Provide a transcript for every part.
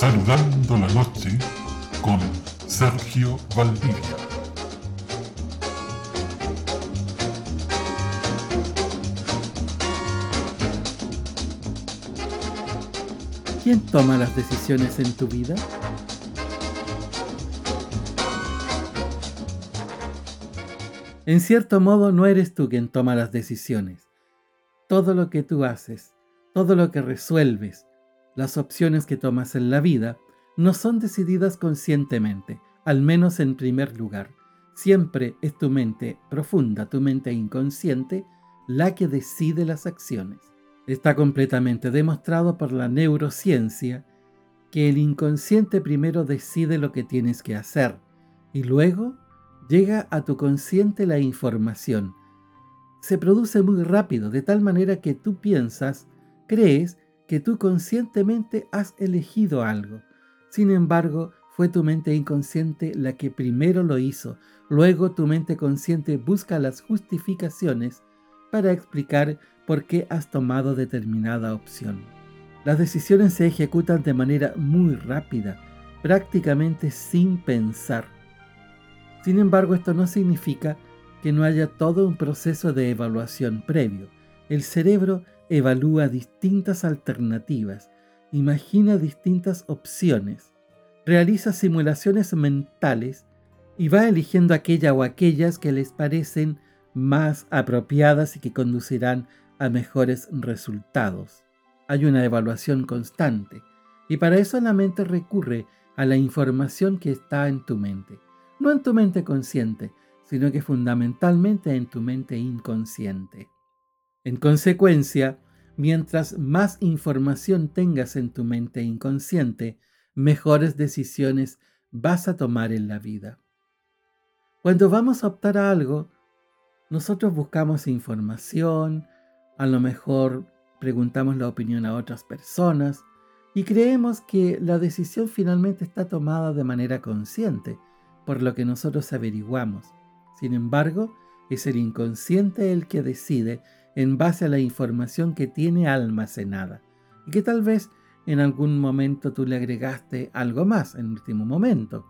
Saludando la noche con Sergio Valdivia. ¿Quién toma las decisiones en tu vida? En cierto modo no eres tú quien toma las decisiones. Todo lo que tú haces, todo lo que resuelves, las opciones que tomas en la vida, no son decididas conscientemente, al menos en primer lugar. Siempre es tu mente profunda, tu mente inconsciente, la que decide las acciones. Está completamente demostrado por la neurociencia que el inconsciente primero decide lo que tienes que hacer y luego llega a tu consciente la información. Se produce muy rápido, de tal manera que tú piensas, crees que tú conscientemente has elegido algo. Sin embargo, fue tu mente inconsciente la que primero lo hizo. Luego tu mente consciente busca las justificaciones para explicar por qué has tomado determinada opción. Las decisiones se ejecutan de manera muy rápida, prácticamente sin pensar. Sin embargo, esto no significa que no haya todo un proceso de evaluación previo. El cerebro evalúa distintas alternativas, imagina distintas opciones, realiza simulaciones mentales y va eligiendo aquella o aquellas que les parecen más apropiadas y que conducirán a mejores resultados. Hay una evaluación constante y para eso la mente recurre a la información que está en tu mente, no en tu mente consciente, sino que fundamentalmente en tu mente inconsciente. En consecuencia, mientras más información tengas en tu mente inconsciente, mejores decisiones vas a tomar en la vida. Cuando vamos a optar a algo, nosotros buscamos información, a lo mejor preguntamos la opinión a otras personas y creemos que la decisión finalmente está tomada de manera consciente, por lo que nosotros averiguamos. Sin embargo, es el inconsciente el que decide en base a la información que tiene almacenada y que tal vez en algún momento tú le agregaste algo más en último momento.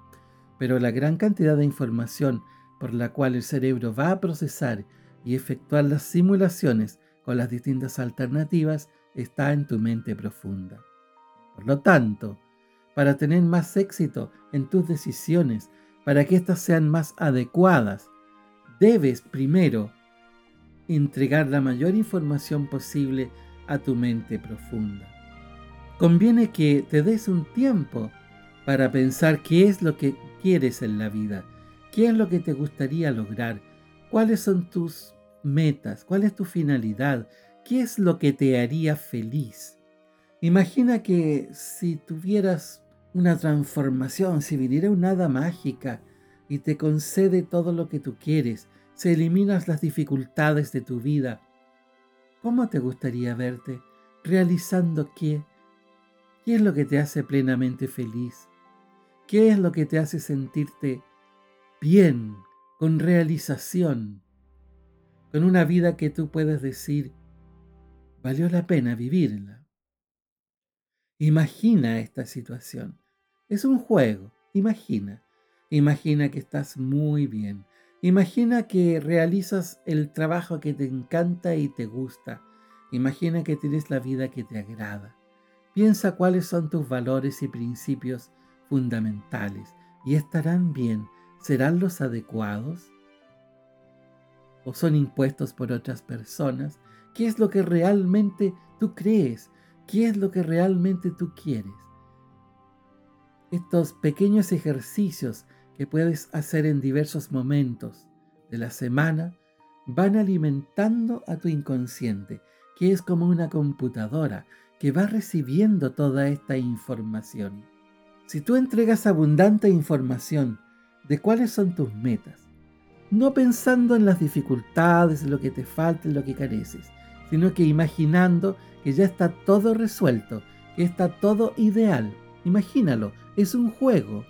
Pero la gran cantidad de información por la cual el cerebro va a procesar y efectuar las simulaciones con las distintas alternativas está en tu mente profunda. Por lo tanto, para tener más éxito en tus decisiones, para que éstas sean más adecuadas, debes primero entregar la mayor información posible a tu mente profunda. Conviene que te des un tiempo para pensar qué es lo que quieres en la vida, qué es lo que te gustaría lograr, cuáles son tus metas, cuál es tu finalidad, qué es lo que te haría feliz. Imagina que si tuvieras una transformación, si viniera una hada mágica y te concede todo lo que tú quieres, si eliminas las dificultades de tu vida, ¿cómo te gustaría verte? ¿Realizando qué? ¿Qué es lo que te hace plenamente feliz? ¿Qué es lo que te hace sentirte bien, con realización, con una vida que tú puedes decir, valió la pena vivirla? Imagina esta situación. Es un juego, imagina. Imagina que estás muy bien, Imagina que realizas el trabajo que te encanta y te gusta. Imagina que tienes la vida que te agrada. Piensa cuáles son tus valores y principios fundamentales y estarán bien. ¿Serán los adecuados? ¿O son impuestos por otras personas? ¿Qué es lo que realmente tú crees? ¿Qué es lo que realmente tú quieres? Estos pequeños ejercicios que puedes hacer en diversos momentos de la semana van alimentando a tu inconsciente, que es como una computadora que va recibiendo toda esta información. Si tú entregas abundante información de cuáles son tus metas, no pensando en las dificultades, lo que te falta, lo que careces, sino que imaginando que ya está todo resuelto, que está todo ideal. Imagínalo, es un juego,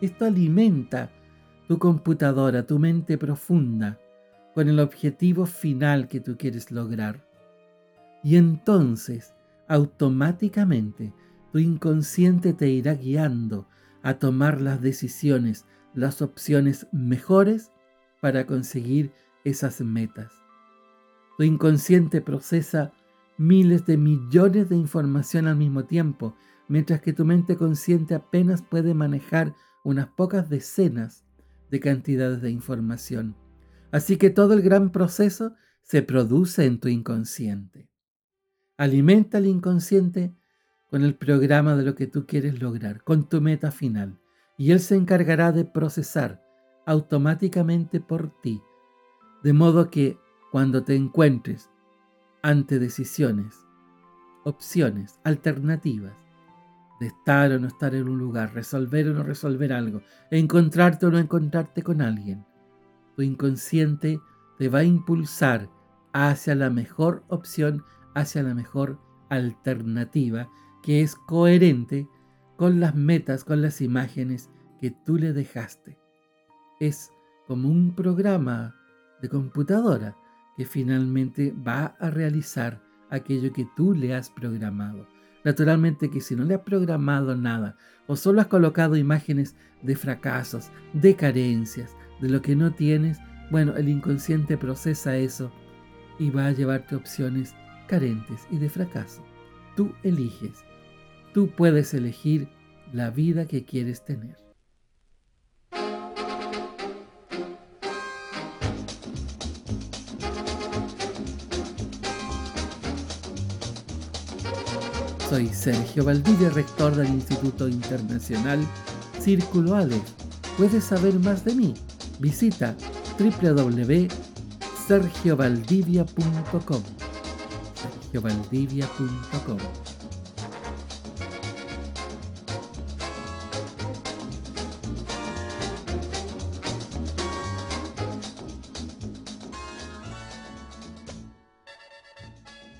esto alimenta tu computadora, tu mente profunda, con el objetivo final que tú quieres lograr. Y entonces, automáticamente, Tu inconsciente te irá guiando a tomar las decisiones, las opciones mejores para conseguir esas metas. Tu inconsciente procesa miles de millones de información al mismo tiempo, mientras que tu mente consciente apenas puede manejar unas pocas decenas de cantidades de información. Así que todo el gran proceso se produce en tu inconsciente. Alimenta el inconsciente con el programa de lo que tú quieres lograr, con tu meta final, y él se encargará de procesar automáticamente por ti, de modo que cuando te encuentres ante decisiones, opciones, alternativas, de estar o no estar en un lugar, resolver o no resolver algo, encontrarte o no encontrarte con alguien, tu inconsciente te va a impulsar hacia la mejor opción, hacia la mejor alternativa, que es coherente con las metas, con las imágenes que tú le dejaste. Es como un programa de computadora que finalmente va a realizar aquello que tú le has programado. Naturalmente que si no le has programado nada o solo has colocado imágenes de fracasos, de carencias, de lo que no tienes, bueno, el inconsciente procesa eso y va a llevarte opciones carentes y de fracaso. Tú eliges. Tú puedes elegir la vida que quieres tener. Soy Sergio Valdivia, rector del Instituto Internacional Círculo Aleph. ¿Puedes saber más de mí? Visita www.sergiovaldivia.com sergiovaldivia.com